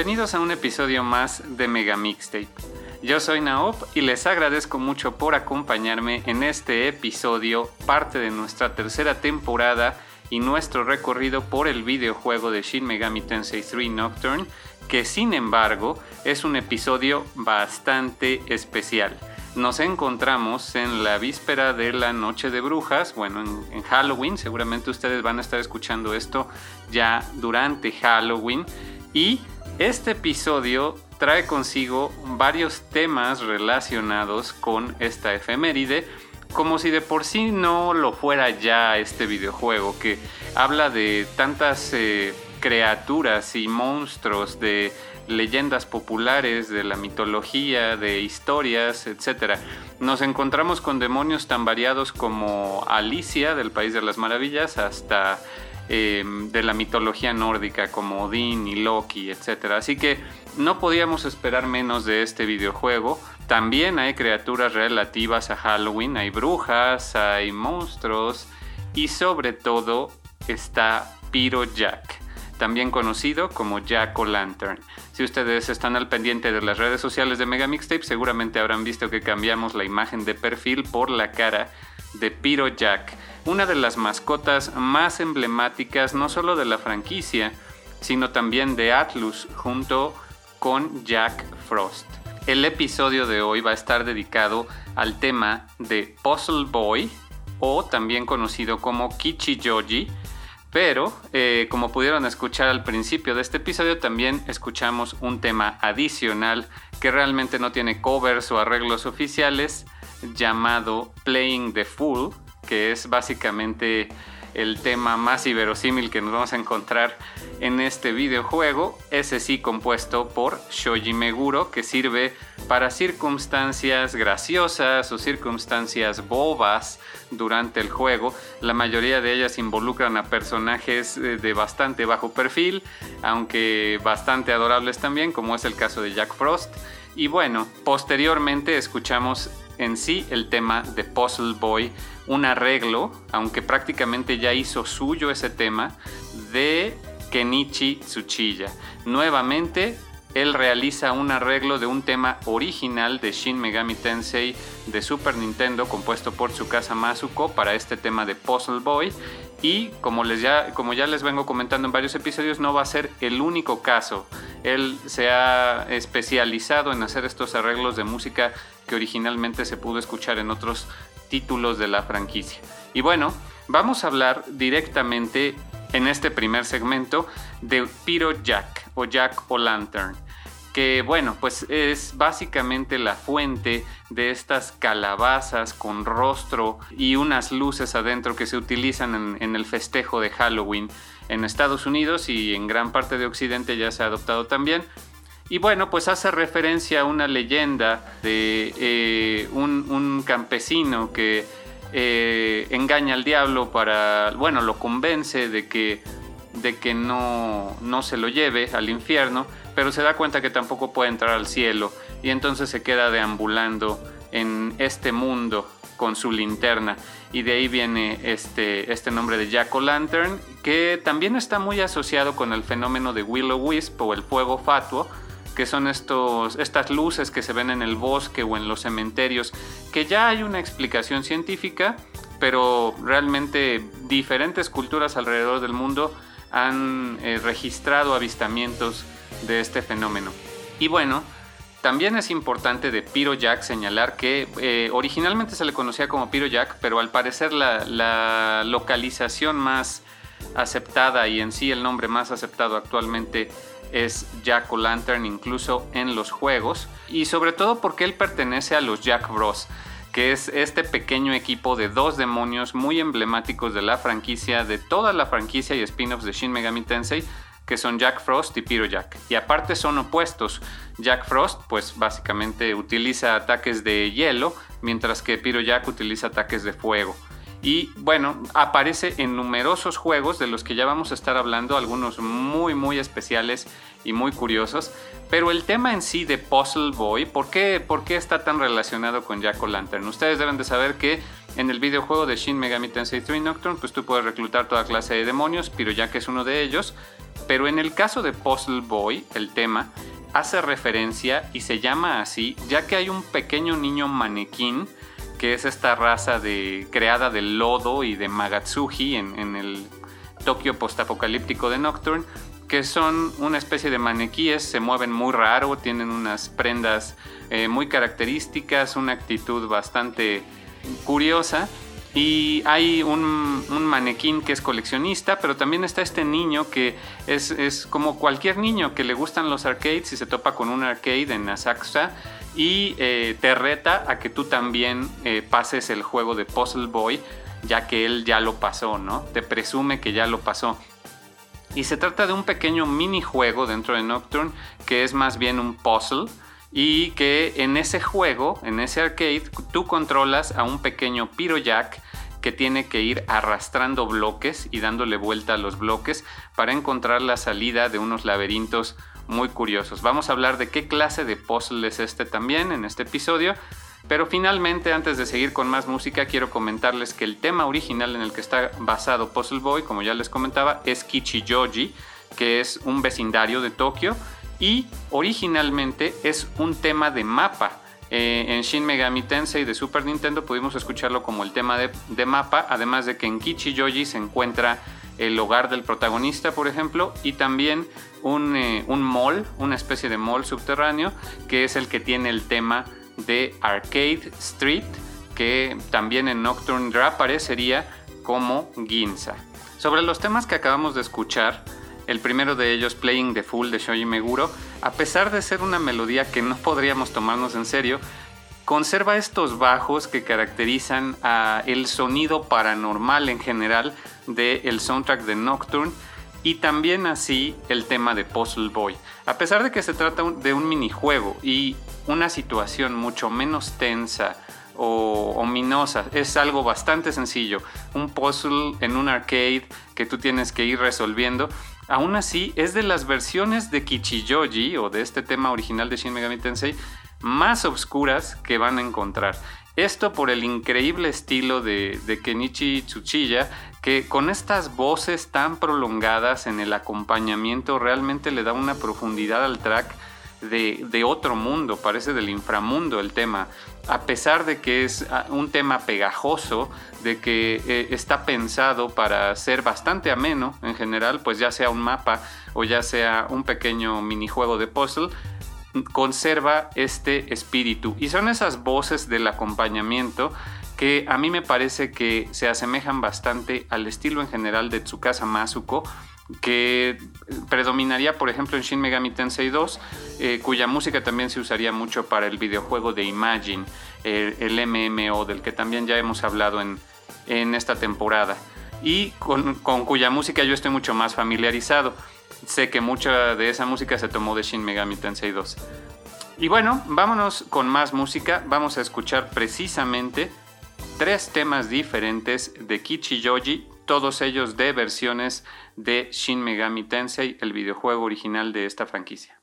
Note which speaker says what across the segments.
Speaker 1: Bienvenidos a un episodio más de Mega Mixtape. Yo soy Naop y les agradezco mucho por acompañarme en este episodio, parte de nuestra tercera temporada y nuestro recorrido por el videojuego de Shin Megami Tensei 3 Nocturne, que sin embargo es un episodio bastante especial. nos encontramos en la víspera de la Noche de Brujas, bueno, en, Halloween, seguramente ustedes van a estar escuchando esto ya durante Halloween y este episodio trae consigo varios temas relacionados con esta efeméride, como si de por sí no lo fuera ya este videojuego, que habla de tantas eh, criaturas y monstruos, de leyendas populares, de la mitología, de historias, etc. Nos encontramos con demonios tan variados como Alicia del País de las Maravillas hasta eh, de la mitología nórdica como Odín y Loki, etc. Así que no podíamos esperar menos de este videojuego. También hay criaturas relativas a Halloween, hay brujas, hay monstruos y sobre todo está Piro Jack también conocido como Jack o Lantern. Si ustedes están al pendiente de las redes sociales de Mega Mixtape, seguramente habrán visto que cambiamos la imagen de perfil por la cara de Piro Jack, una de las mascotas más emblemáticas no solo de la franquicia, sino también de Atlus junto con Jack Frost. El episodio de hoy va a estar dedicado al tema de Puzzle Boy, o también conocido como Kichijoji, pero, eh, como pudieron escuchar al principio de este episodio, también escuchamos un tema adicional que realmente no tiene covers o arreglos oficiales, llamado Playing the Fool, que es básicamente el tema más inverosímil que nos vamos a encontrar en este videojuego, ese sí compuesto por Shoji Meguro, que sirve para circunstancias graciosas o circunstancias bobas durante el juego. La mayoría de ellas involucran a personajes eh, de bastante bajo perfil, aunque bastante adorables también, como es el caso de Jack Frost. Y bueno, posteriormente escuchamos en sí el tema de Puzzle Boy, un arreglo, aunque prácticamente ya hizo suyo ese tema, de Kenichi Tsuchiya. Nuevamente, él realiza un arreglo de un tema original de Shin Megami Tensei de Super Nintendo compuesto por Tsukasa Masuko para este tema de Puzzle Boy y como, les ya, como ya les vengo comentando en varios episodios no va a ser el único caso. Él se ha especializado en hacer estos arreglos de música que originalmente se pudo escuchar en otros títulos de la franquicia. Y bueno, vamos a hablar directamente en este primer segmento de Piro Jack o Jack o Lantern que bueno, pues es básicamente la fuente de estas calabazas con rostro y unas luces adentro que se utilizan en, en, el festejo de Halloween en Estados Unidos y en gran parte de Occidente ya se ha adoptado también. Y bueno, pues hace referencia a una leyenda de eh, un, campesino que eh, engaña al diablo para, bueno, lo convence de que, de que no, no se lo lleve al infierno, pero se da cuenta que tampoco puede entrar al cielo. Y entonces se queda deambulando en este mundo con su linterna. Y de ahí viene este, este nombre de Jack o Lantern que también está muy asociado con el fenómeno de Willow Wisp o el fuego fatuo que son estos, estas luces que se ven en el bosque o en los cementerios, que ya hay una explicación científica, pero realmente diferentes culturas alrededor del mundo han eh, registrado avistamientos de este fenómeno. Y bueno, también es importante de Piro Jack señalar que eh, originalmente se le conocía como Piro Jack, pero al parecer la, la localización más aceptada y en sí el nombre más aceptado actualmente es Jack O'Lantern incluso en los juegos y sobre todo porque él pertenece a los Jack Bros que es este pequeño equipo de dos demonios muy emblemáticos de la franquicia, de toda la franquicia y spin-offs de Shin Megami Tensei, que son Jack Frost y Pyro Jack. Y aparte son opuestos. Jack Frost, pues básicamente utiliza ataques de hielo, mientras que Pyro Jack utiliza ataques de fuego. Y bueno, aparece en numerosos juegos de los que ya vamos a estar hablando, algunos muy muy especiales y muy curiosos. Pero el tema en sí de Puzzle Boy, ¿por qué, ¿por qué está tan relacionado con Jack O'Lantern? Ustedes deben de saber que en el videojuego de Shin Megami Tensei 3 Nocturne, pues tú puedes reclutar toda clase de demonios, pero Jack es uno de ellos. Pero en el caso de Puzzle Boy, el tema hace referencia y se llama así, ya que hay un pequeño niño manequín que es esta raza de, creada de lodo y de Magatsuji en, el Tokio postapocalíptico de Nocturne, que son una especie de maniquíes, se mueven muy raro, tienen unas prendas eh, muy características, una actitud bastante curiosa. Y hay un, un, manequín que es coleccionista, pero también está este niño que es, como cualquier niño que le gustan los arcades y se topa con un arcade en Asakusa y eh, te reta a que tú también eh, pases el juego de Puzzle Boy, ya que él ya lo pasó, ¿no? Te presume que ya lo pasó. Y se trata de un pequeño minijuego dentro de Nocturne que es más bien un puzzle y que en ese juego, en ese arcade, tú controlas a un pequeño Jack que tiene que ir arrastrando bloques y dándole vuelta a los bloques para encontrar la salida de unos laberintos muy curiosos. Vamos a hablar de qué clase de puzzle es este también en este episodio. Pero finalmente, antes de seguir con más música, quiero comentarles que el tema original en el que está basado Puzzle Boy, como ya les comentaba, es Kichijoji, que es un vecindario de Tokio, y originalmente es un tema de mapa. Eh, en Shin Megami Tensei de Super Nintendo pudimos escucharlo como el tema de, de mapa, además de que en Kichijoji se encuentra el hogar del protagonista, por ejemplo, y también un, eh, un mall, una especie de mall subterráneo, que es el que tiene el tema de Arcade Street, que también en Nocturne aparecería como Ginza. Sobre los temas que acabamos de escuchar, el primero de ellos, Playing the Fool de Shoji Meguro, a pesar de ser una melodía que no podríamos tomarnos en serio, conserva estos bajos que caracterizan el sonido paranormal en general del soundtrack de Nocturne y también así el tema de Puzzle Boy. A pesar de que se trata de un minijuego y una situación mucho menos tensa o ominosa, es algo bastante sencillo. Un puzzle en un arcade que tú tienes que ir resolviendo. Aún así, es de las versiones de Kichijoji o de este tema original de Shin Megami Tensei más oscuras que van a encontrar. Esto por el increíble estilo de Kenichi Tsuchiya, que con estas voces tan prolongadas en el acompañamiento realmente le da una profundidad al track de, otro mundo, parece del inframundo el tema, a pesar de que es ah, un tema pegajoso, de que eh, está pensado para ser bastante ameno en general, pues ya sea un mapa o ya sea un pequeño minijuego de puzzle, conserva este espíritu. Y son esas voces del acompañamiento que a mí me parece que se asemejan bastante al estilo en general de Tsukasa Masuko, que predominaría, por ejemplo, en Shin Megami Tensei 2, eh, cuya música también se usaría mucho para el videojuego de Imagine, el, MMO, del que también ya hemos hablado en, esta temporada, y con, cuya música yo estoy mucho más familiarizado. Sé que mucha de esa música se tomó de Shin Megami Tensei 2. Y bueno, vámonos con más música. Vamos a escuchar precisamente tres temas diferentes de Kichijoji, todos ellos de versiones de Shin Megami Tensei, el videojuego original de esta franquicia.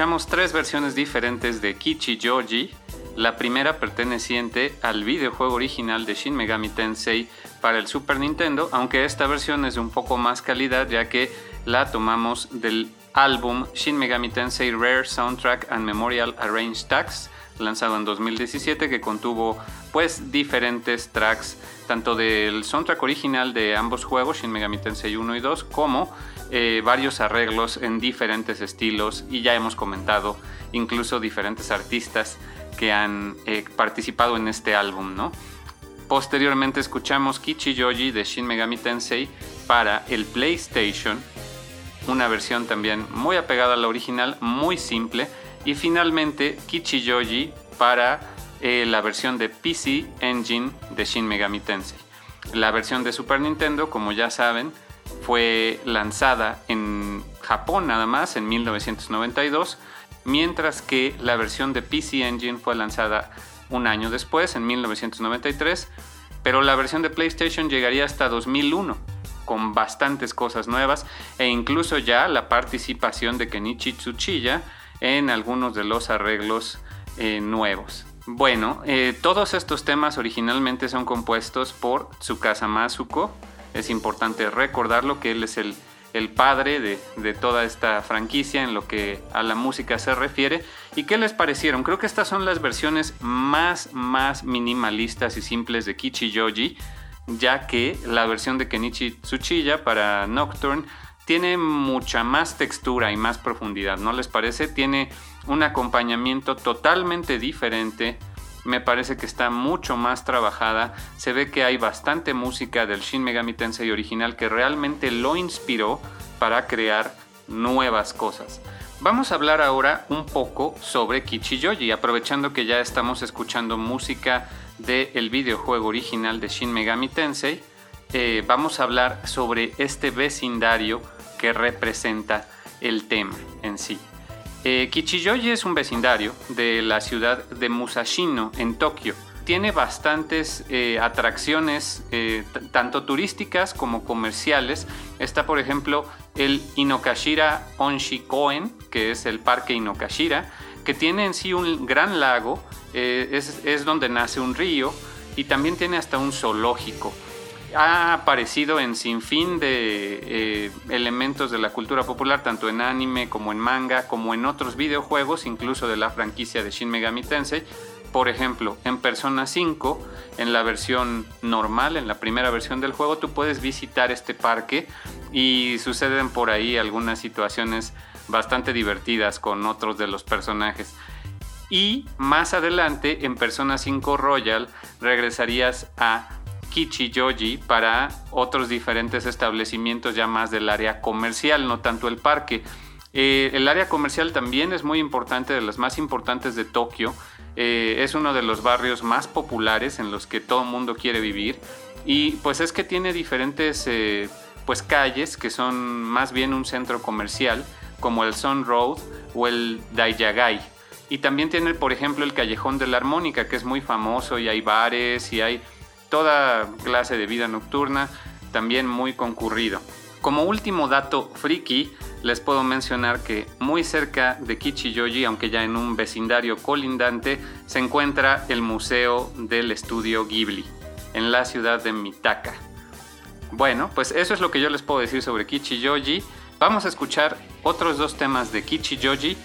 Speaker 1: Escuchamos tres versiones diferentes de Kichi Joji, la primera perteneciente al videojuego original de Shin Megami Tensei para el Super Nintendo, aunque esta versión es de un poco más calidad ya que la tomamos del álbum Shin Megami Tensei Rare Soundtrack and Memorial Arranged Tracks, lanzado en 2017, que contuvo pues diferentes tracks, tanto del soundtrack original de ambos juegos, Shin Megami Tensei 1 y 2, como eh, varios arreglos en diferentes estilos, y ya hemos comentado incluso diferentes artistas que han eh, participado en este álbum, ¿no? Posteriormente escuchamos Kichi Yoji de Shin Megami Tensei para el PlayStation, una versión también muy apegada a la original, muy simple, y finalmente Kichijoji para eh, la versión de PC Engine de Shin Megami Tensei. La versión de Super Nintendo, como ya saben, fue lanzada en Japón nada más en 1992, mientras que la versión de PC Engine fue lanzada un año después, en 1993, pero la versión de PlayStation llegaría hasta 2001 con bastantes cosas nuevas e incluso ya la participación de Kenichi Tsuchiya en algunos de los arreglos eh, nuevos. Bueno, eh, todos estos temas originalmente son compuestos por Tsukasa Masuko. Es importante recordarlo que él es el, padre de, de, toda esta franquicia en lo que a la música se refiere. ¿Y qué les parecieron? Creo que estas son las versiones más, más minimalistas y simples de Kichi Yoji, ya que la versión de Kenichi Tsuchiya para Nocturne tiene mucha más textura y más profundidad, ¿no les parece? Tiene un acompañamiento totalmente diferente. Me parece que está mucho más trabajada. Se ve que hay bastante música del Shin Megami Tensei original que realmente lo inspiró para crear nuevas cosas. Vamos a hablar ahora un poco sobre Kichijoji, aprovechando que ya estamos escuchando música del videojuego original de Shin Megami Tensei. Eh, vamos a hablar sobre este vecindario que representa el tema en sí. Eh, es un vecindario de la ciudad de Musashino, en Tokio. Tiene bastantes eh, atracciones, eh, tanto turísticas como comerciales. Está, por ejemplo, el Inokashira Onshikoen, que es el parque Inokashira, que tiene en sí un gran lago, es, es donde nace un río y también tiene hasta un zoológico ha aparecido en sinfín de eh, elementos de la cultura popular, tanto en anime como en manga, como en otros videojuegos, incluso de la franquicia de Shin Megami Tensei. Por ejemplo, en Persona 5, en la versión normal, en la primera versión del juego, tú puedes visitar este parque y suceden por ahí algunas situaciones bastante divertidas con otros de los personajes. Y más adelante, en Persona 5 Royal, regresarías a Kichijoji para otros diferentes establecimientos ya más del área comercial, no tanto el parque. Eh, el área comercial también es muy importante, de las más importantes de Tokio. Eh, es uno de los barrios más populares en los que todo el mundo quiere vivir. Y pues es que tiene diferentes eh, pues calles que son más bien un centro comercial, como el Sun Road o el Daiyagai. Y también tiene, por ejemplo, el Callejón de la Armónica, que es muy famoso y hay bares y hay toda clase de vida nocturna, también muy concurrido. Como último dato friki, les puedo mencionar que muy cerca de Kichijoji, aunque ya en un vecindario colindante, se encuentra el Museo del Estudio Ghibli, en la ciudad de Mitaka. Bueno, pues eso es lo que yo les puedo decir sobre Kichijoji. Vamos a escuchar otros dos temas de Kichijoji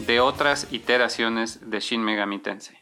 Speaker 1: de otras iteraciones de Shin Megami Tensei.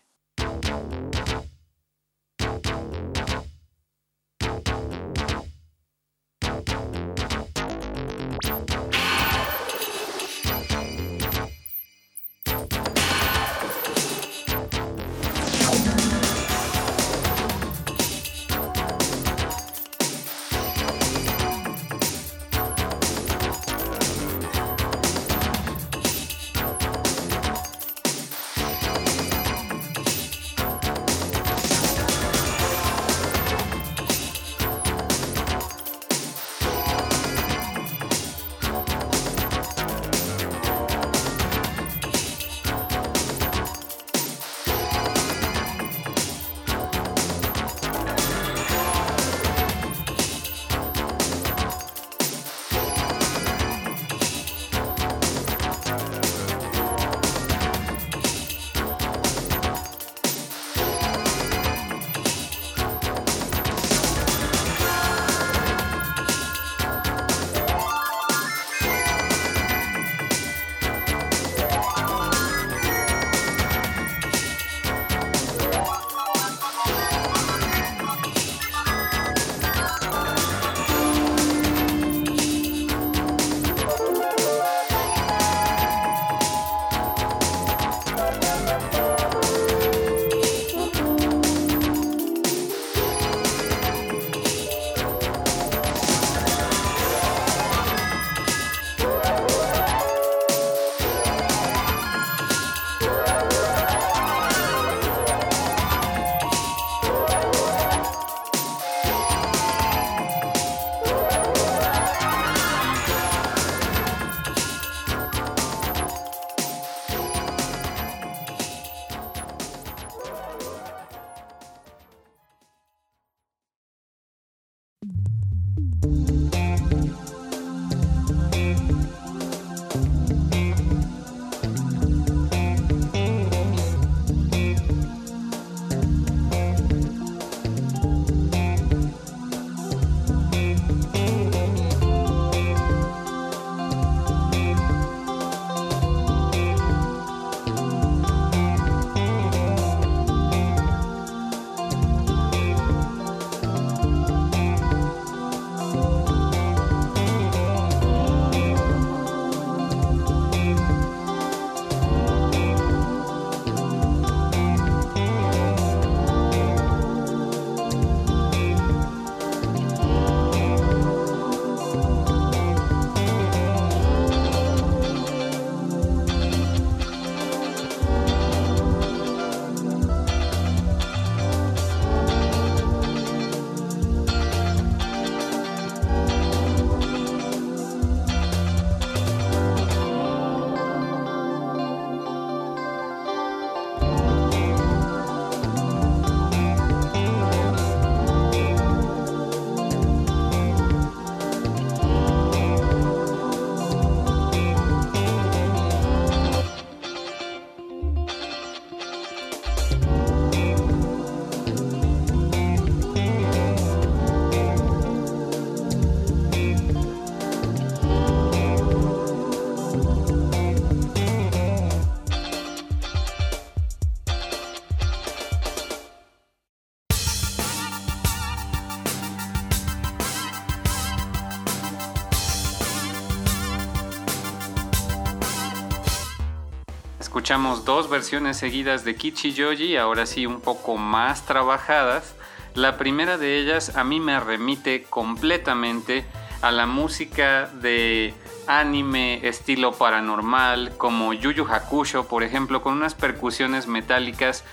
Speaker 1: Escuchamos dos versiones seguidas de Kichijoji, ahora sí un poco más trabajadas. La primera de ellas a mí me remite completamente a la música de anime estilo paranormal como Yu Yu Hakusho, por ejemplo, con unas percusiones metálicas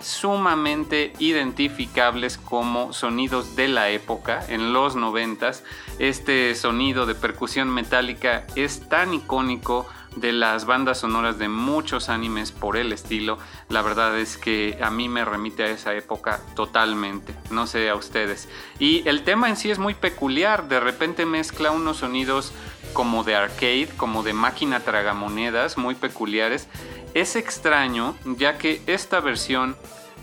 Speaker 1: sumamente identificables como sonidos de la época en los noventas. Este sonido de percusión metálica es tan icónico de las bandas sonoras de muchos animes por el estilo. La verdad es que a mí me remite a esa época totalmente, no sé a ustedes. Y el tema en sí es muy peculiar, de repente mezcla unos sonidos como de arcade, como de máquina tragamonedas, muy peculiares. Es extraño ya que esta versión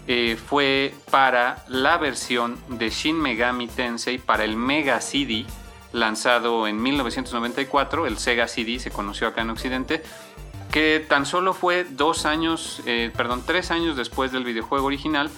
Speaker 1: eh, fue para la versión de Shin Megami Tensei para el Mega CD, lanzado en 1994. El Sega CD se conoció acá en Occidente, que tan solo fue dos años, eh, perdón, tres años después del videojuego original,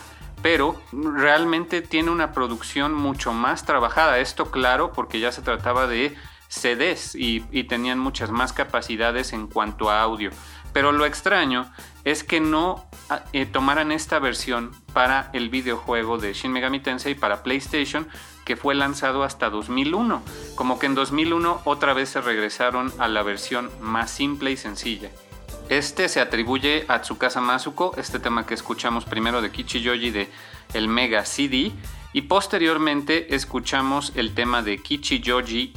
Speaker 1: pero realmente tiene una producción mucho más trabajada. Esto claro porque ya se trataba de CDs y, tenían muchas más capacidades en cuanto a audio. Pero lo extraño es que no ah, eh, tomaran esta versión para el videojuego de Shin Megami Tensei para PlayStation que fue lanzado hasta 2001. Como que en 2001 otra vez se regresaron a la versión más simple y sencilla. Este se atribuye a Tsukasa Masuko, este tema que escuchamos primero de Kichijoji de el Mega CD y posteriormente escuchamos el tema de Kichijoji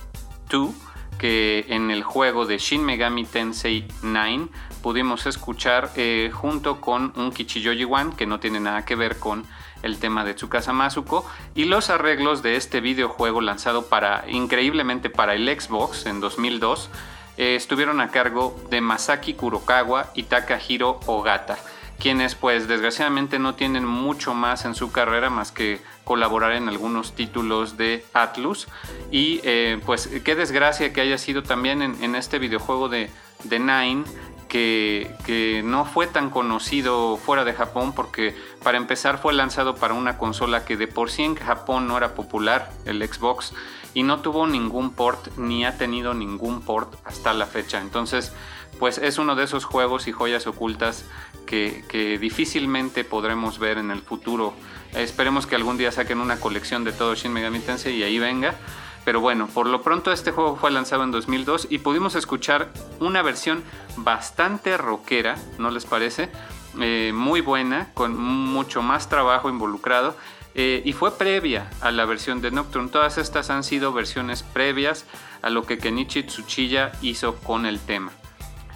Speaker 1: 2 que en el juego de Shin Megami Tensei 9 pudimos escuchar eh, junto con un Kichiyoji One que no tiene nada que ver con el tema de Tsukasa Masuko y los arreglos de este videojuego lanzado para increíblemente para el Xbox en 2002 eh, estuvieron a cargo de Masaki Kurokawa y Takahiro Ogata quienes pues desgraciadamente no tienen mucho más en su carrera más que colaborar en algunos títulos de Atlus. Y eh, pues qué desgracia que haya sido también en, este videojuego de, de Nine que, no fue tan conocido fuera de Japón porque para empezar fue lanzado para una consola que de por sí en Japón no era popular, el Xbox, y no tuvo ningún port ni ha tenido ningún port hasta la fecha. Entonces, pues es uno de esos juegos y joyas ocultas que, difícilmente podremos ver en el futuro. Esperemos que algún día saquen una colección de todo Shin Megami Tensei y ahí venga. Pero bueno, por lo pronto este juego fue lanzado en 2002 y pudimos escuchar una versión bastante rockera, ¿no les parece? Eh, muy buena, con mucho más trabajo involucrado. Eh, y fue previa a la versión de Nocturne. Todas estas han sido versiones previas a lo que Kenichi Tsuchiya hizo con el tema.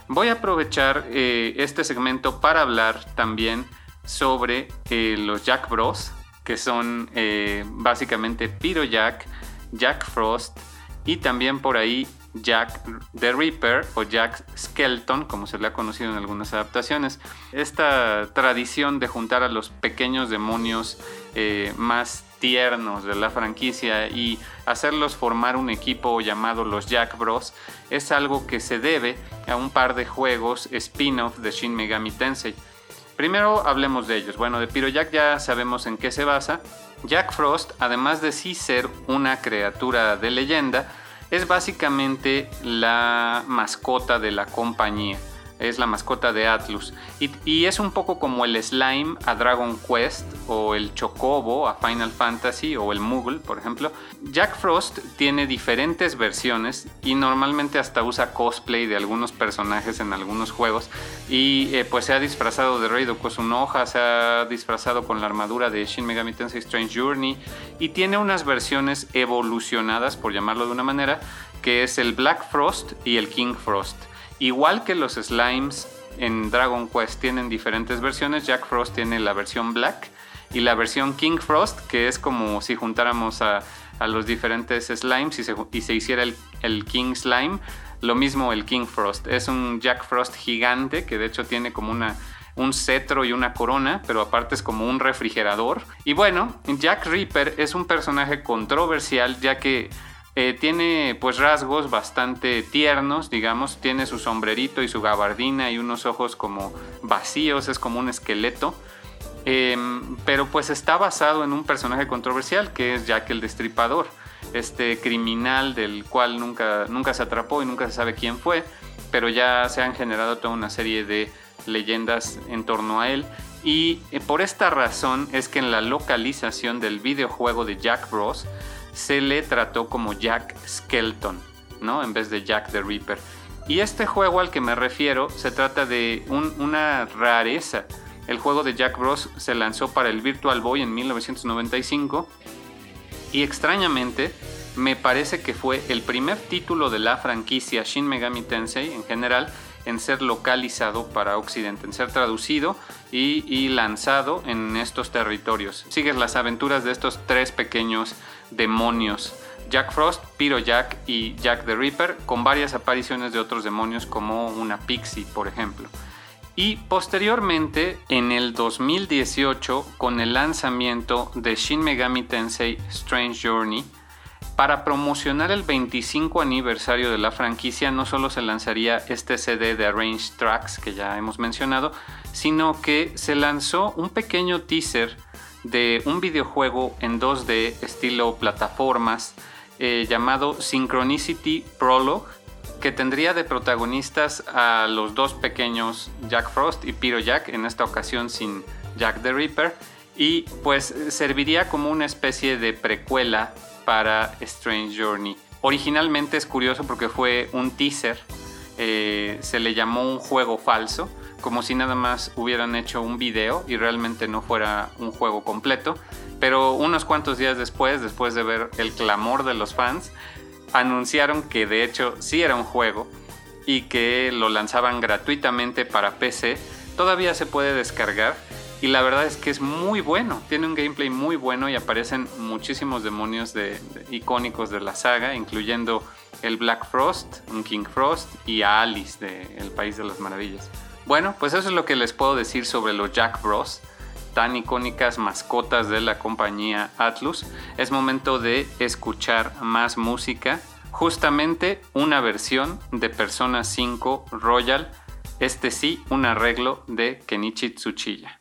Speaker 1: Voy a aprovechar eh, este segmento para hablar también sobre los Jack Bros, que son básicamente Piro Jack, Jack Frost y también por ahí Jack the Ripper o Jack Skeleton, como se le ha conocido en algunas adaptaciones. Esta tradición de juntar a los pequeños demonios más tiernos de la franquicia y hacerlos formar un equipo llamado los Jack Bros es algo que se debe a un par de juegos spin-off de Shin Megami Tensei. Primero hablemos de ellos. Bueno, de Pyro Jack ya sabemos en qué se basa. Jack Frost, además de sí ser una criatura de leyenda, es básicamente la mascota de la compañía es la mascota de Atlus. Y, es un poco como el slime a Dragon Quest o el chocobo a Final Fantasy o el Moogle, por ejemplo. Jack Frost tiene diferentes versiones y normalmente hasta usa cosplay de algunos personajes en algunos juegos. Y eh, pues se ha disfrazado de Rey Kusunoha, se ha disfrazado con la armadura de Shin Megami Tensei Strange Journey y tiene unas versiones evolucionadas, por llamarlo de una manera, que es el Black Frost y el King Frost. Igual que los slimes en Dragon Quest tienen diferentes versiones, Jack Frost tiene la versión Black y la versión King Frost, que es como si juntáramos a, los diferentes slimes y se, hiciera el, King Slime. Lo mismo el King Frost. Es un Jack Frost gigante que de hecho tiene como una, un cetro y una corona, pero aparte es como un refrigerador. Y bueno, Jack Reaper es un personaje controversial ya que eh, tiene pues rasgos bastante tiernos, digamos, tiene su sombrerito y su gabardina y unos ojos como vacíos, es como un esqueleto. Em, pero pues está basado en un personaje controversial que es Jack el Destripador, este criminal del cual nunca, nunca se atrapó y nunca se sabe quién fue, pero ya se han generado toda una serie de leyendas en torno a él. Y eh, por esta razón es que en la localización del videojuego de Jack Bros se le trató como Jack Skelton, ¿no? En vez de Jack the Ripper. Y este juego al que me refiero se trata de una rareza. El juego de Jack Bros se lanzó para el Virtual Boy en 1995 y extrañamente me parece que fue el primer título de la franquicia Shin Megami Tensei en general en ser localizado para Occidente, en ser traducido y, lanzado en estos territorios. Sigues las aventuras de estos tres pequeños demonios. Jack Frost, Pyro Jack y Jack the Ripper, con varias apariciones de otros demonios como una pixie, por ejemplo. Y posteriormente, en el 2018, con el lanzamiento de Shin Megami Tensei Strange Journey, para promocionar el 25 aniversario de la franquicia, no solo se lanzaría este CD de Arranged Tracks que ya hemos mencionado, sino que se lanzó un pequeño teaser de un videojuego en 2D estilo plataformas eh, llamado Synchronicity Prologue, que tendría de protagonistas a los dos pequeños Jack Frost y Pyro Jack, en esta ocasión sin Jack the Ripper, y pues serviría como una especie de precuela para Strange Journey. Originalmente es curioso porque fue un teaser, eh, se le llamó un juego falso, como si nada más hubieran hecho un video y realmente no fuera un juego completo. Pero unos cuantos días después, después de ver el clamor de los fans, anunciaron que de hecho sí era un juego y que lo lanzaban gratuitamente para PC. Todavía se puede descargar y la verdad es que es muy bueno, tiene un gameplay muy bueno y aparecen muchísimos demonios de, icónicos de la saga, incluyendo el Black Frost, un King Frost y a Alice de El País de las Maravillas. Bueno, pues eso es lo que les puedo decir sobre los Jack Bros, tan icónicas mascotas de la compañía Atlus. Es momento de escuchar más música, justamente una versión de Persona 5 Royal, este sí, un arreglo de Kenichi Tsuchiya.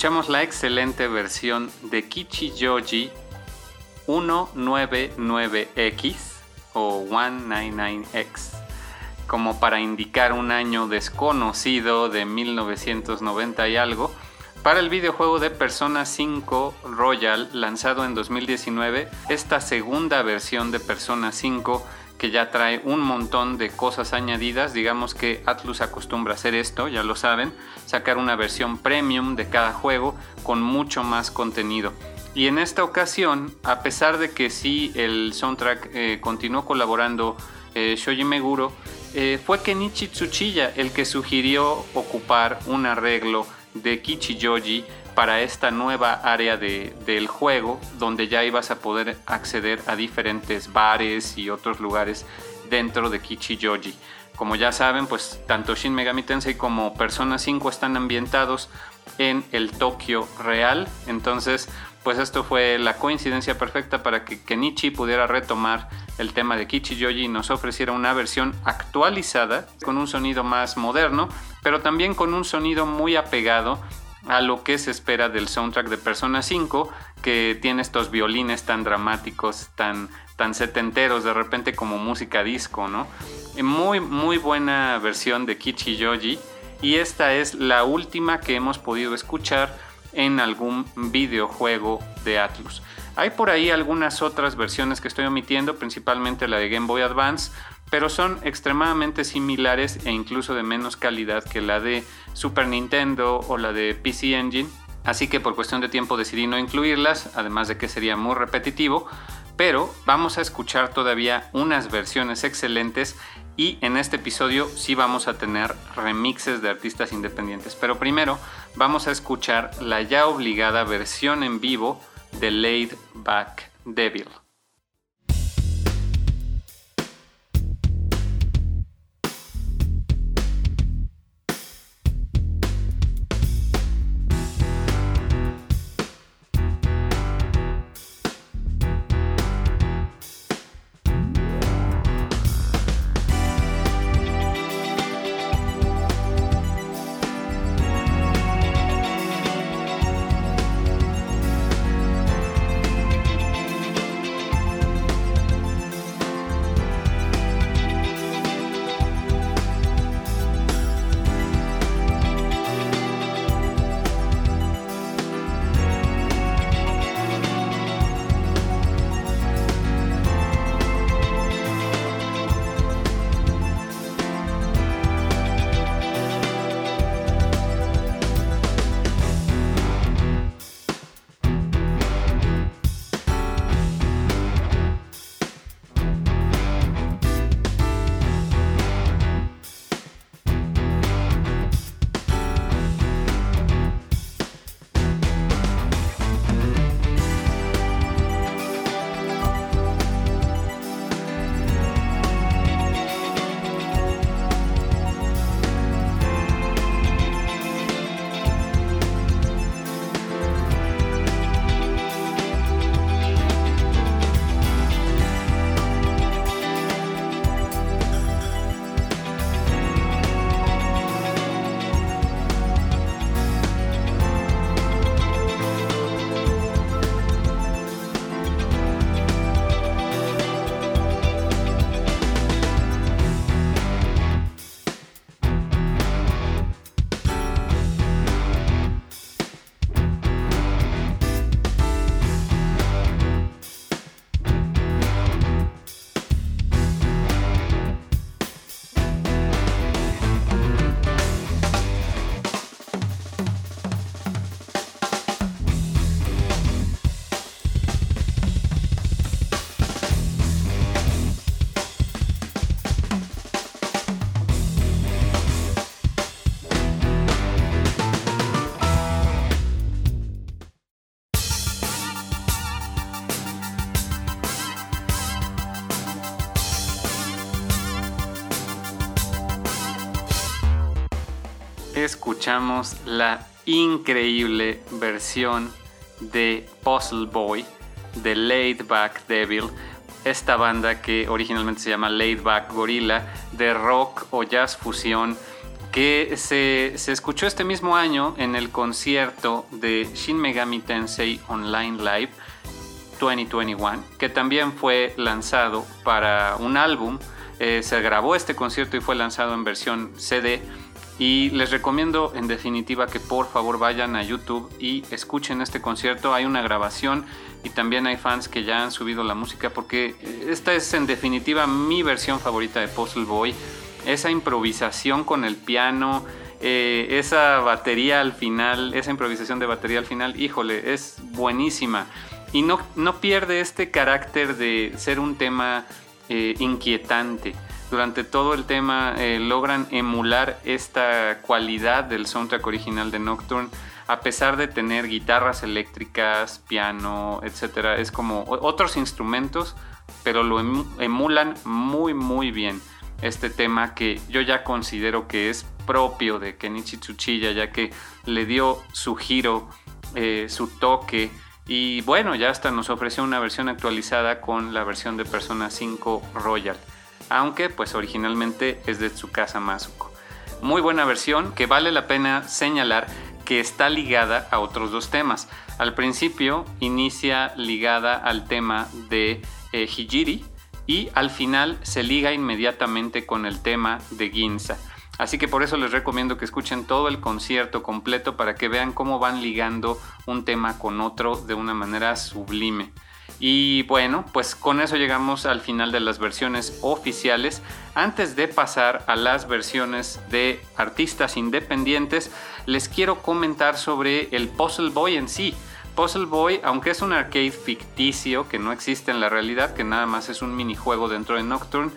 Speaker 1: Escuchamos la excelente versión de Kichijoji 199X o 199X, como para indicar un año desconocido de 1990 y algo, para el videojuego de Persona 5 Royal lanzado en 2019, esta segunda versión de Persona 5 que ya trae un montón de cosas añadidas. Digamos que Atlus acostumbra hacer esto, ya lo saben, sacar una versión premium de cada juego con mucho más contenido. Y en esta ocasión, a pesar de que sí el soundtrack eh, continuó colaborando eh, Shoji Meguro, eh, fue Kenichi Tsuchiya el que sugirió ocupar un arreglo de Kichijoji para esta nueva área del juego donde ya ibas a poder acceder a diferentes bares y otros lugares dentro de Kichijoji. Como ya saben, pues tanto Shin Megami Tensei como Persona 5 están ambientados en el Tokio real, entonces pues esto fue la coincidencia perfecta para que Kenichi pudiera retomar el tema de Kichijoji y nos ofreciera una versión actualizada con un sonido más moderno, pero también con un sonido muy apegado a lo que se espera del soundtrack de Persona 5, que tiene estos violines tan dramáticos, tan, tan setenteros, de repente como música disco, ¿no? Muy, muy buena versión de Kichi Yoji. Y esta es la última que hemos podido escuchar en algún videojuego de Atlus. Hay por ahí algunas otras versiones que estoy omitiendo, principalmente la de Game Boy Advance, pero son extremadamente similares e incluso de menos calidad que la de Super Nintendo o la de PC Engine. Así que por cuestión de tiempo decidí no incluirlas, además de que sería muy repetitivo, pero vamos a escuchar todavía unas versiones excelentes y en este episodio sí vamos a tener remixes de artistas independientes. Pero primero vamos a escuchar la ya obligada versión en vivo de Laid Back Devil. Escuchamos la increíble versión de Puzzle Boy de Laid Back Devil, esta banda que originalmente se llama Laid Back Gorilla, de rock o jazz fusión, que se, se, escuchó este mismo año en el concierto de Shin Megami Tensei Online Live 2021, que también fue lanzado para un álbum. Eh, se grabó este concierto y fue lanzado en versión CD Y les recomiendo en definitiva que por favor vayan a YouTube y escuchen este concierto. Hay una grabación y también hay fans que ya han subido la música porque esta es en definitiva mi versión favorita de Puzzle Boy. Esa improvisación con el piano, eh, esa batería al final, esa improvisación de batería al final, híjole, es buenísima. Y no, no pierde este carácter de ser un tema eh, inquietante durante todo el tema eh, logran emular esta cualidad del soundtrack original de Nocturne a pesar de tener guitarras eléctricas, piano, etc. Es como otros instrumentos, pero lo emulan muy muy bien este tema que yo ya considero que es propio de Kenichi Tsuchiya, ya que le dio su giro, eh, su toque y bueno, ya hasta nos ofreció una versión actualizada con la versión de Persona 5 Royal aunque pues originalmente es de Tsukasa Masuko. Muy buena versión que vale la pena señalar que está ligada a otros dos temas. Al principio inicia ligada al tema de eh, Hijiri y al final se liga inmediatamente con el tema de Ginza. Así que por eso les recomiendo que escuchen todo el concierto completo para que vean cómo van ligando un tema con otro de una manera sublime. Y bueno, pues con eso llegamos al final de las versiones oficiales. Antes de pasar a las versiones de artistas independientes, les quiero comentar sobre el Puzzle Boy en sí. Puzzle Boy, aunque es un arcade ficticio que no existe en la realidad, que nada más es un minijuego dentro de Nocturne,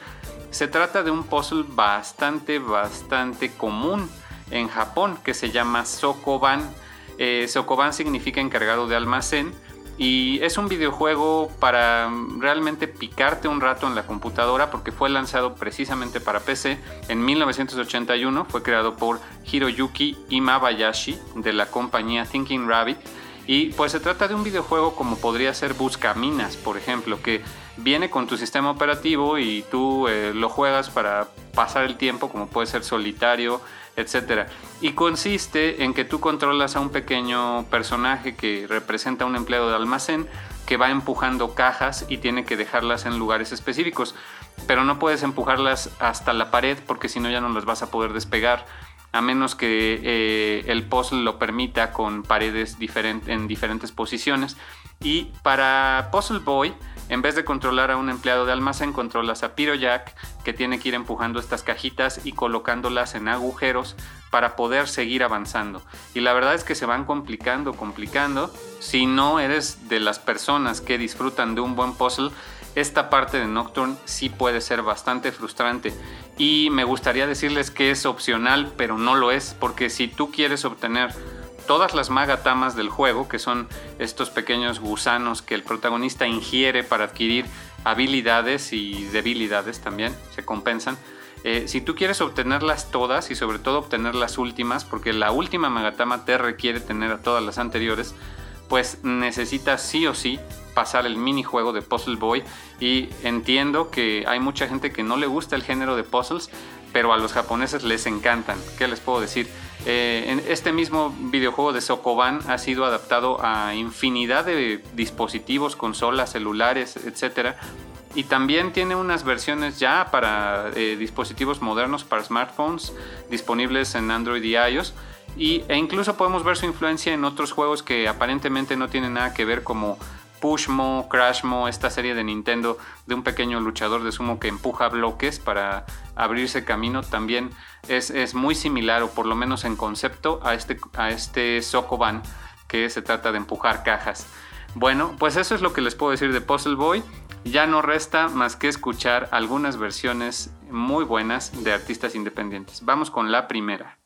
Speaker 1: se trata de un puzzle bastante, bastante común en Japón que se llama Sokoban. Eh, Sokoban significa encargado de almacén y es un videojuego para realmente picarte un rato en la computadora porque fue lanzado precisamente para PC en 1981. Fue creado por Hiroyuki Imabayashi de la compañía Thinking Rabbit. Y pues se trata de un videojuego como podría ser Buscaminas, por ejemplo, que viene con tu sistema operativo y tú eh, lo juegas para pasar el tiempo, como puede ser solitario, etc. Y consiste en que tú controlas a un pequeño personaje que representa un empleado de almacén que va empujando cajas y tiene que dejarlas en lugares específicos. Pero no puedes empujarlas hasta la pared porque si no ya no las vas a poder despegar a menos que eh, el puzzle lo permita con paredes en diferentes posiciones. Y para Puzzle Boy, en vez de controlar a un empleado de almacén, controlas a Piro Jack, que tiene que ir empujando estas cajitas y colocándolas en agujeros para poder seguir avanzando. Y la verdad es que se van complicando, complicando. Si no eres de las personas que disfrutan de un buen puzzle, esta parte de Nocturne sí puede ser bastante frustrante. Y me gustaría decirles que es opcional, pero no lo es, porque si tú quieres obtener todas las magatamas del juego, que son estos pequeños gusanos que el protagonista ingiere para adquirir habilidades y debilidades también, se compensan. Eh, si tú quieres obtenerlas todas y sobre todo obtener las últimas, porque la última magatama te requiere tener a todas las anteriores, pues necesitas sí o sí pasar el minijuego de Puzzle Boy y entiendo que hay mucha gente que no le gusta el género de puzzles, pero a los japoneses les encantan. ¿Qué les puedo decir? Eh, este mismo videojuego de Sokoban ha sido adaptado a infinidad de dispositivos, consolas, celulares, etc. Y también tiene unas versiones ya para eh, dispositivos modernos, para smartphones, disponibles en Android y iOS. Y, e incluso podemos ver su influencia en otros juegos que aparentemente no tienen nada que ver como Pushmo, Crashmo, esta serie de Nintendo de un pequeño luchador de sumo que empuja bloques para abrirse camino, también es, muy similar, o por lo menos en concepto, a este, a este Sokoban, que se trata de empujar cajas. Bueno, pues eso es lo que les puedo decir de Puzzle Boy. Ya no resta más que escuchar algunas versiones muy buenas de artistas independientes. Vamos con la primera.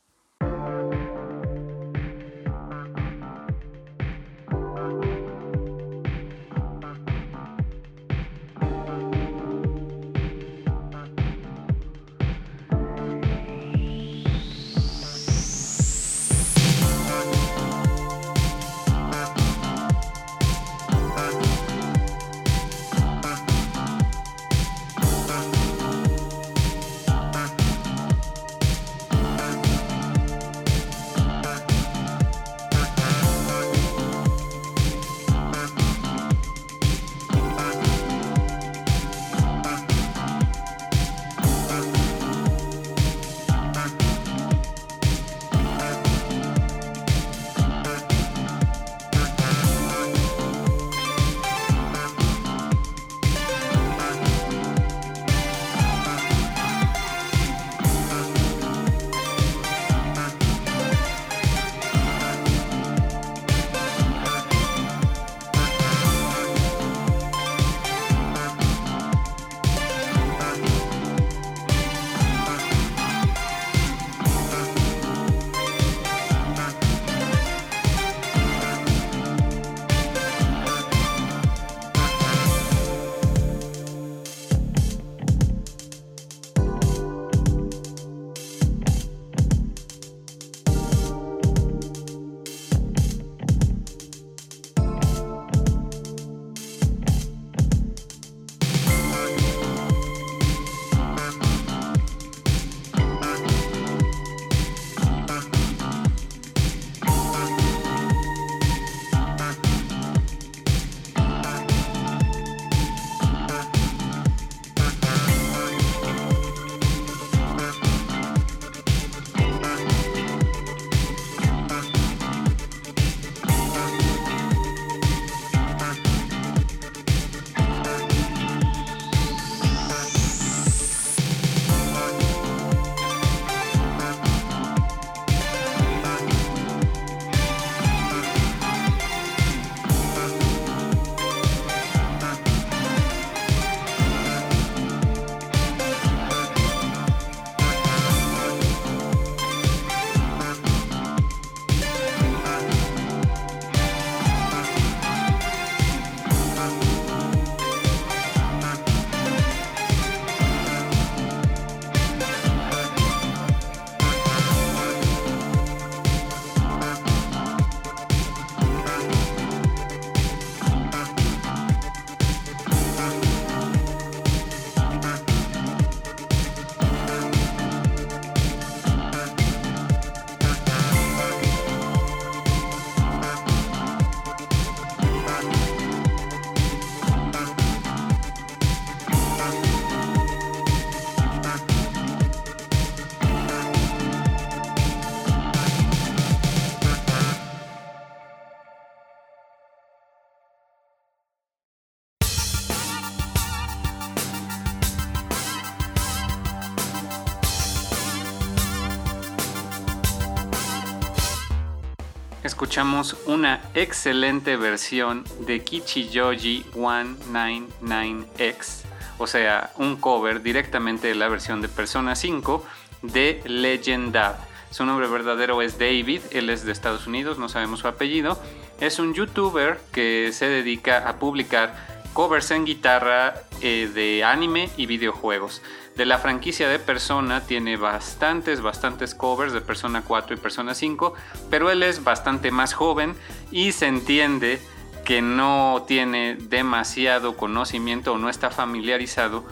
Speaker 1: Escuchamos una excelente versión de Kichijoji 199X, o sea, un cover directamente de la versión de Persona 5 de Legendad. Su nombre verdadero es David, él es de Estados Unidos, no sabemos su apellido. Es un youtuber que se dedica a publicar covers en guitarra eh, de anime y videojuegos. De la franquicia de Persona tiene bastantes, bastantes covers de Persona 4 y Persona 5, pero él es bastante más joven y se entiende que no tiene demasiado conocimiento o no está familiarizado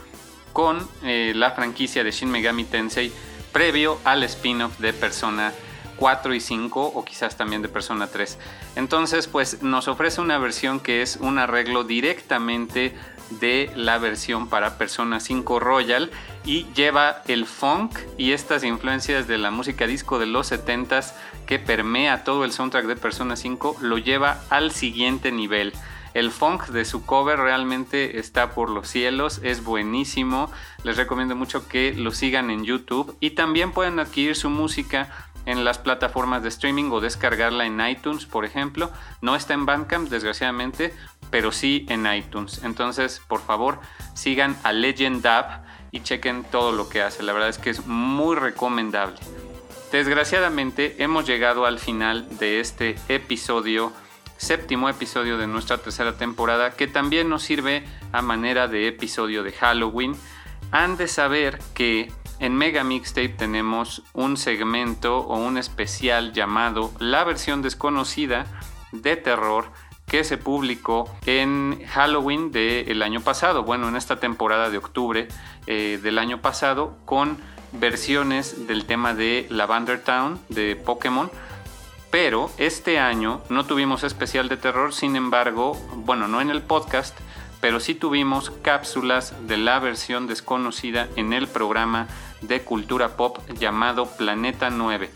Speaker 1: con eh, la franquicia de Shin Megami Tensei previo al spin-off de Persona 4 y 5 o quizás también de Persona 3. Entonces, pues nos ofrece una versión que es un arreglo directamente de la versión para Persona 5 Royal y lleva el funk y estas influencias de la música disco de los 70s que permea todo el soundtrack de Persona 5 lo lleva al siguiente nivel. El funk de su cover realmente está por los cielos, es buenísimo. Les recomiendo mucho que lo sigan en YouTube y también pueden adquirir su música en las plataformas de streaming o descargarla en iTunes, por ejemplo. No está en Bandcamp, desgraciadamente, pero sí en iTunes. Entonces, por favor, sigan a Legend y chequen todo lo que hace. La verdad es que es muy recomendable. Desgraciadamente, hemos llegado al final de este episodio, séptimo episodio de nuestra tercera temporada, que también nos sirve a manera de episodio de Halloween. Han de saber que en Mega Mixtape tenemos un segmento o un especial llamado La versión desconocida de terror que se publicó en Halloween del año pasado, bueno, en esta temporada de octubre eh, del año pasado, con versiones del tema de Lavender Town de Pokémon. Pero este año no tuvimos especial de terror, sin embargo, bueno, no en el podcast, pero sí tuvimos cápsulas de la versión desconocida en el programa de cultura pop llamado Planeta 9.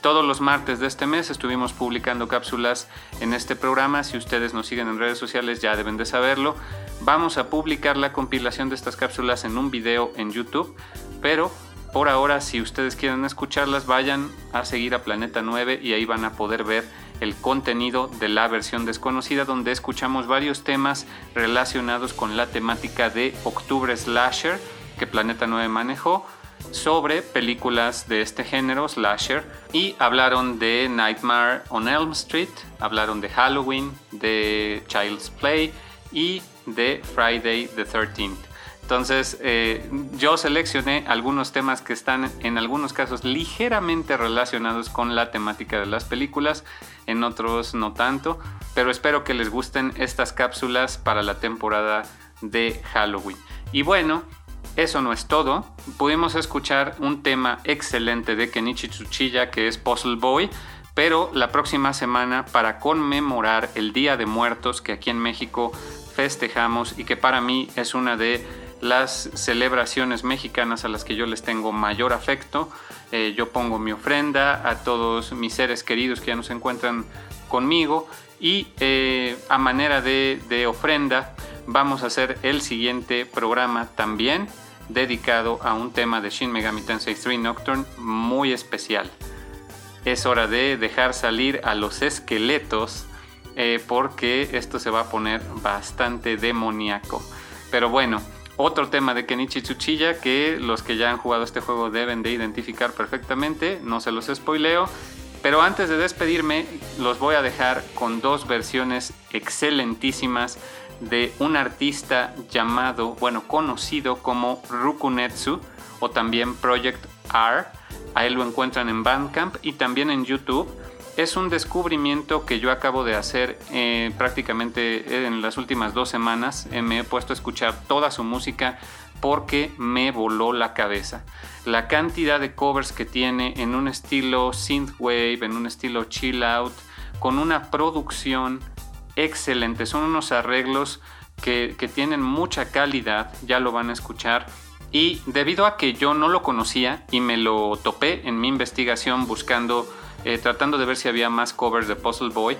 Speaker 1: Todos los martes de este mes estuvimos publicando cápsulas en este programa. Si ustedes nos siguen en redes sociales ya deben de saberlo. Vamos a publicar la compilación de estas cápsulas en un video en YouTube. Pero por ahora, si ustedes quieren escucharlas, vayan a seguir a Planeta 9 y ahí van a poder ver el contenido de la versión desconocida donde escuchamos varios temas relacionados con la temática de Octubre Slasher que Planeta 9 manejó sobre películas de este género, slasher, y hablaron de Nightmare on Elm Street, hablaron de Halloween, de Child's Play y de Friday the 13th. Entonces, eh, yo seleccioné algunos temas que están en algunos casos ligeramente relacionados con la temática de las películas, en otros no tanto, pero espero que les gusten estas cápsulas para la temporada de Halloween. Y bueno, eso no es todo. Pudimos escuchar un tema excelente de Kenichi Tsuchiya que es Puzzle Boy, pero la próxima semana para conmemorar el Día de Muertos que aquí en México festejamos y que para mí es una de las celebraciones mexicanas a las que yo les tengo mayor afecto. Eh, yo pongo mi ofrenda a todos mis seres queridos que ya no se encuentran conmigo y eh, a manera de, ofrenda vamos a hacer el siguiente programa también dedicado a un tema de Shin Megami Tensei 3 Nocturne muy especial. Es hora de dejar salir a los esqueletos eh, porque esto se va a poner bastante demoníaco. Pero bueno, otro tema de Kenichi Tsuchiya que los que ya han jugado este juego deben de identificar perfectamente, no se los spoileo. Pero antes de despedirme, los voy a dejar con dos versiones excelentísimas de un artista llamado, bueno, conocido como Rukunetsu o también Project R. A él lo encuentran en Bandcamp y también en YouTube. Es un descubrimiento que yo acabo de hacer eh, prácticamente en las últimas dos semanas. Eh, me he puesto a escuchar toda su música porque me voló la cabeza. La cantidad de covers que tiene en un estilo synthwave, en un estilo chill out, con una producción excelente. Son unos arreglos que, tienen mucha calidad, ya lo van a escuchar. Y debido a que yo no lo conocía y me lo topé en mi investigación buscando, eh, tratando de ver si había más covers de Puzzle Boy,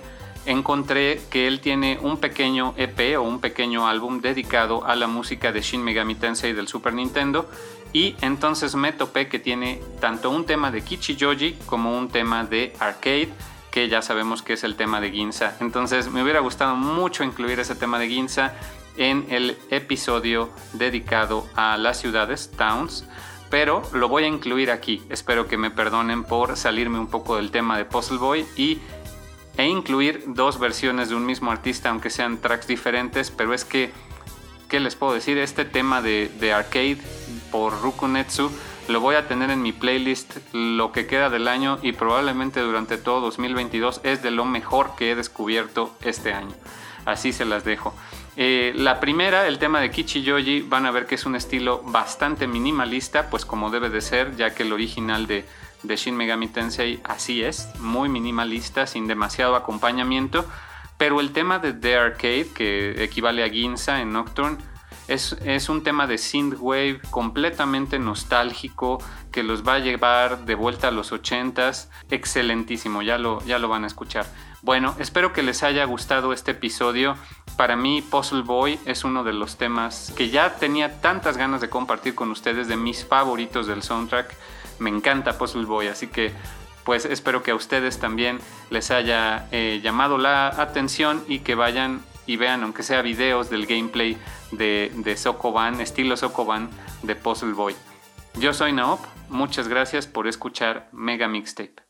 Speaker 1: encontré que él tiene un pequeño EP o un pequeño álbum dedicado a la música de Shin Megami Tensei del Super Nintendo y entonces me topé que tiene tanto un tema de Kichijoji como un tema de arcade que ya sabemos que es el tema de Ginza. Entonces me hubiera gustado mucho incluir ese tema de Ginza en el episodio dedicado a las ciudades, towns, pero lo voy a incluir aquí. Espero que me perdonen por salirme un poco del tema de Puzzle Boy y e incluir dos versiones de un mismo artista, aunque sean tracks diferentes, pero es que, ¿qué les puedo decir? Este tema de, de arcade por Rukunetsu lo voy a tener en mi playlist lo que queda del año y probablemente durante todo 2022 es de lo mejor que he descubierto este año. Así se las dejo. Eh, la primera, el tema de Kichiyoji, van a ver que es un estilo bastante minimalista, pues como debe de ser, ya que el original de, Shin Megami Tensei así es, muy minimalista, sin demasiado acompañamiento. Pero el tema de The Arcade, que equivale a Ginza en Nocturne, es, un tema de synthwave completamente nostálgico que los va a llevar de vuelta a los 80s. Excelentísimo, ya lo, ya lo van a escuchar. Bueno, espero que les haya gustado este episodio. Para mí, Puzzle Boy es uno de los temas que ya tenía tantas ganas de compartir con ustedes, de mis favoritos del soundtrack. Me encanta Puzzle Boy, así que pues espero que a ustedes también les haya eh, llamado la atención y que vayan y vean, aunque sea videos del gameplay de, de Sokoban, estilo Sokoban de Puzzle Boy. Yo soy Naop, muchas gracias por escuchar Mega Mixtape.